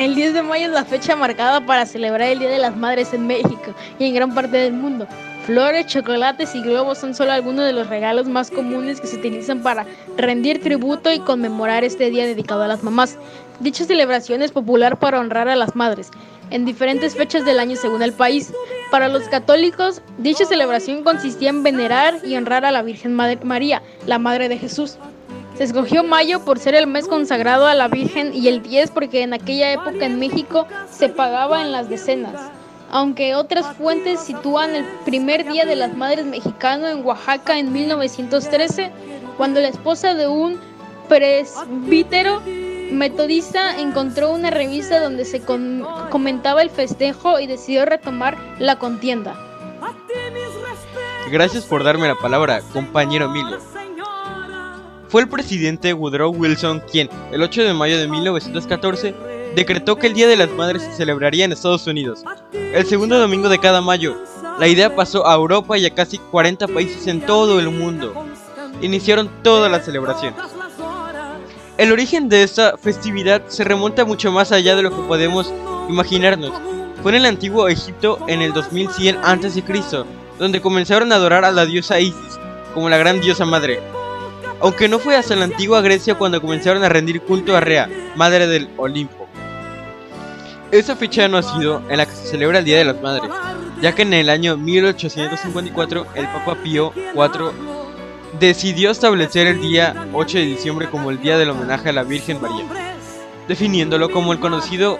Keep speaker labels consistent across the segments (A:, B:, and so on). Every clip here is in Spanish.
A: El 10 de mayo es la fecha marcada para celebrar el Día de las Madres en México y en gran parte del mundo. Flores, chocolates y globos son solo algunos de los regalos más comunes que se utilizan para rendir tributo y conmemorar este día dedicado a las mamás. Dicha celebración es popular para honrar a las madres en diferentes fechas del año según el país. Para los católicos, dicha celebración consistía en venerar y honrar a la Virgen María, la Madre de Jesús. Se escogió mayo por ser el mes consagrado a la Virgen y el 10 porque en aquella época en México se pagaba en las decenas. Aunque otras fuentes sitúan el primer día de las madres mexicano en Oaxaca en 1913, cuando la esposa de un presbítero metodista encontró una revista donde se comentaba el festejo y decidió retomar la contienda.
B: Gracias por darme la palabra, compañero Emilio. Fue el presidente Woodrow Wilson quien, el 8 de mayo de 1914, decretó que el Día de las Madres se celebraría en Estados Unidos, el segundo domingo de cada mayo. La idea pasó a Europa y a casi 40 países en todo el mundo. Iniciaron toda la celebración. El origen de esta festividad se remonta mucho más allá de lo que podemos imaginarnos. Fue en el antiguo Egipto en el 2100 a.C., donde comenzaron a adorar a la diosa Isis como la gran diosa madre. Aunque no fue hasta la antigua Grecia cuando comenzaron a rendir culto a Rea, madre del Olimpo. Esa fecha no ha sido en la que se celebra el Día de las Madres, ya que en el año 1854 el Papa Pío IV decidió establecer el día 8 de diciembre como el día del homenaje a la Virgen María, definiéndolo como el conocido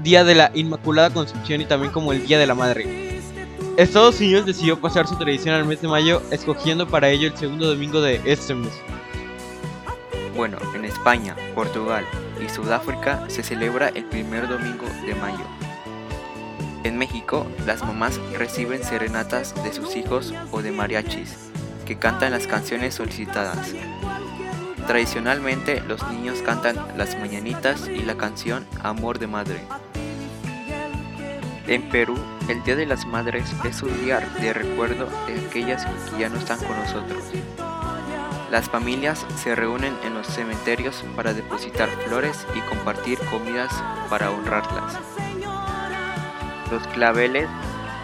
B: Día de la Inmaculada Concepción y también como el Día de la Madre. Estados Unidos decidió pasar su tradición al mes de mayo, escogiendo para ello el segundo domingo de este mes.
C: Bueno, en España, Portugal y Sudáfrica se celebra el primer domingo de mayo. En México, las mamás reciben serenatas de sus hijos o de mariachis que cantan las canciones solicitadas. Tradicionalmente los niños cantan las mañanitas y la canción Amor de Madre. En Perú, el Día de las Madres es un día de recuerdo de aquellas que ya no están con nosotros. Las familias se reúnen en los cementerios para depositar flores y compartir comidas para honrarlas. Los claveles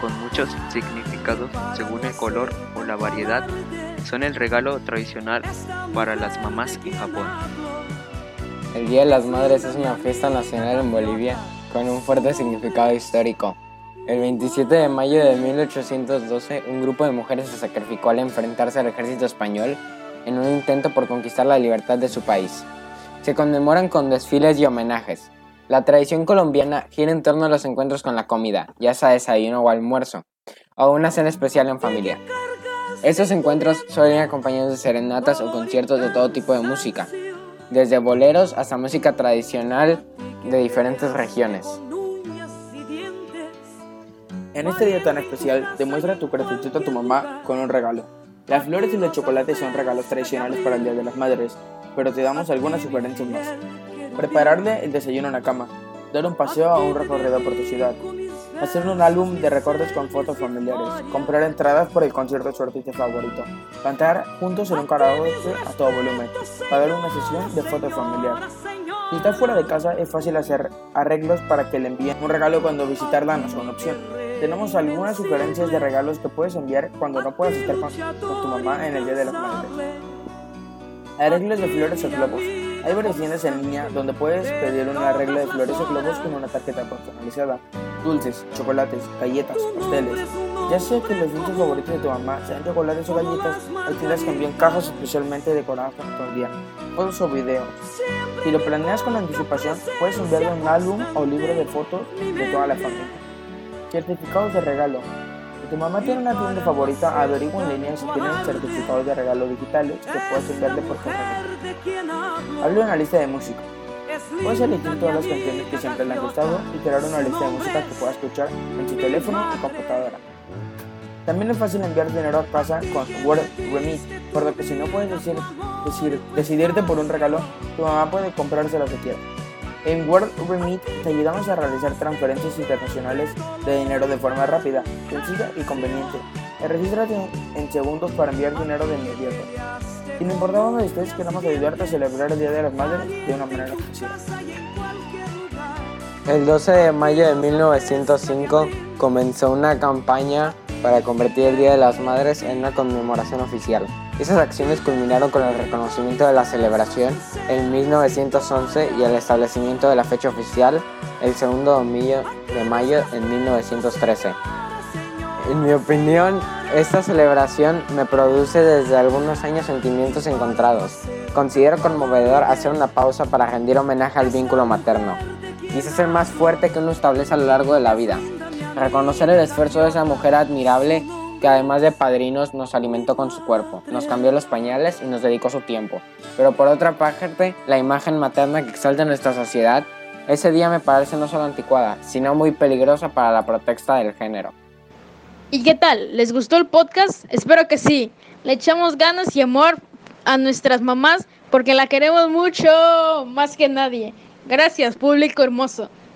C: con muchos significados según el color o la variedad, son el regalo tradicional para las mamás en Japón.
D: El Día de las Madres es una fiesta nacional en Bolivia con un fuerte significado histórico. El 27 de mayo de 1812, un grupo de mujeres se sacrificó al enfrentarse al ejército español en un intento por conquistar la libertad de su país. Se conmemoran con desfiles y homenajes, la tradición colombiana gira en torno a los encuentros con la comida, ya sea desayuno o almuerzo, o una cena especial en familia. Estos encuentros suelen acompañados de serenatas o conciertos de todo tipo de música, desde boleros hasta música tradicional de diferentes regiones.
E: En este día tan especial, demuestra tu gratitud a tu mamá con un regalo. Las flores y los chocolates son regalos tradicionales para el Día de las Madres, pero te damos algunas sugerencias más. Prepararle el desayuno en la cama, dar un paseo a un recorrido por tu ciudad, hacer un álbum de recortes con fotos familiares, comprar entradas por el concierto de su artista favorito, cantar juntos en un karaoke a todo volumen, pagar una sesión de fotos familiar. Si estás fuera de casa es fácil hacer arreglos para que le envíen un regalo cuando visitarla no es una opción. Tenemos algunas sugerencias de regalos que puedes enviar cuando no puedas estar con, tu mamá en el Día de las Madres. Arreglos de flores o globos. Hay varias tiendas en línea donde puedes pedir una arreglo de flores o globos con una tarjeta personalizada. Dulces, chocolates, galletas, pasteles. Ya sea que los dulces favoritos de tu mamá sean chocolates o galletas, hay tiendas que envían cajas especialmente decoradas para el día, fotos o videos. Si lo planeas con anticipación, puedes enviarle un álbum o libro de fotos de toda la familia. Certificados de regalo. Si tu mamá tiene una tienda favorita, averigua en línea si tienen certificados de regalo digitales que puedes enviarle por correo. Habla una lista de música. Puedes elegir todas las canciones que siempre le han gustado y crear una lista de música que pueda escuchar en su teléfono y computadora. También es fácil enviar dinero a casa con Word Remit, por lo que si no puedes decir, decidirte por un regalo, tu mamá puede comprarse lo que quiera. En World Remit te ayudamos a realizar transferencias internacionales de dinero de forma rápida, sencilla y conveniente. Regístrate en segundos para enviar dinero de inmediato. Sin importar dónde estés, queremos ayudarte a celebrar el Día de las Madres de una manera especial.
D: El 12 de mayo de 1905 comenzó una campaña para convertir el Día de las Madres en una conmemoración oficial. Esas acciones culminaron con el reconocimiento de la celebración en 1911 y el establecimiento de la fecha oficial el segundo domingo de mayo en 1913. En mi opinión, esta celebración me produce desde algunos años sentimientos encontrados. Considero conmovedor hacer una pausa para rendir homenaje al vínculo materno. Quizás el más fuerte que uno establece a lo largo de la vida. Reconocer el esfuerzo de esa mujer admirable que además de padrinos nos alimentó con su cuerpo, nos cambió los pañales y nos dedicó su tiempo. Pero por otra parte, la imagen materna que exalta nuestra sociedad, ese día me parece no solo anticuada, sino muy peligrosa para la protesta del género.
A: ¿Y qué tal? ¿Les gustó el podcast? Espero que sí. Le echamos ganas y amor a nuestras mamás porque la queremos mucho más que nadie. Gracias, público hermoso.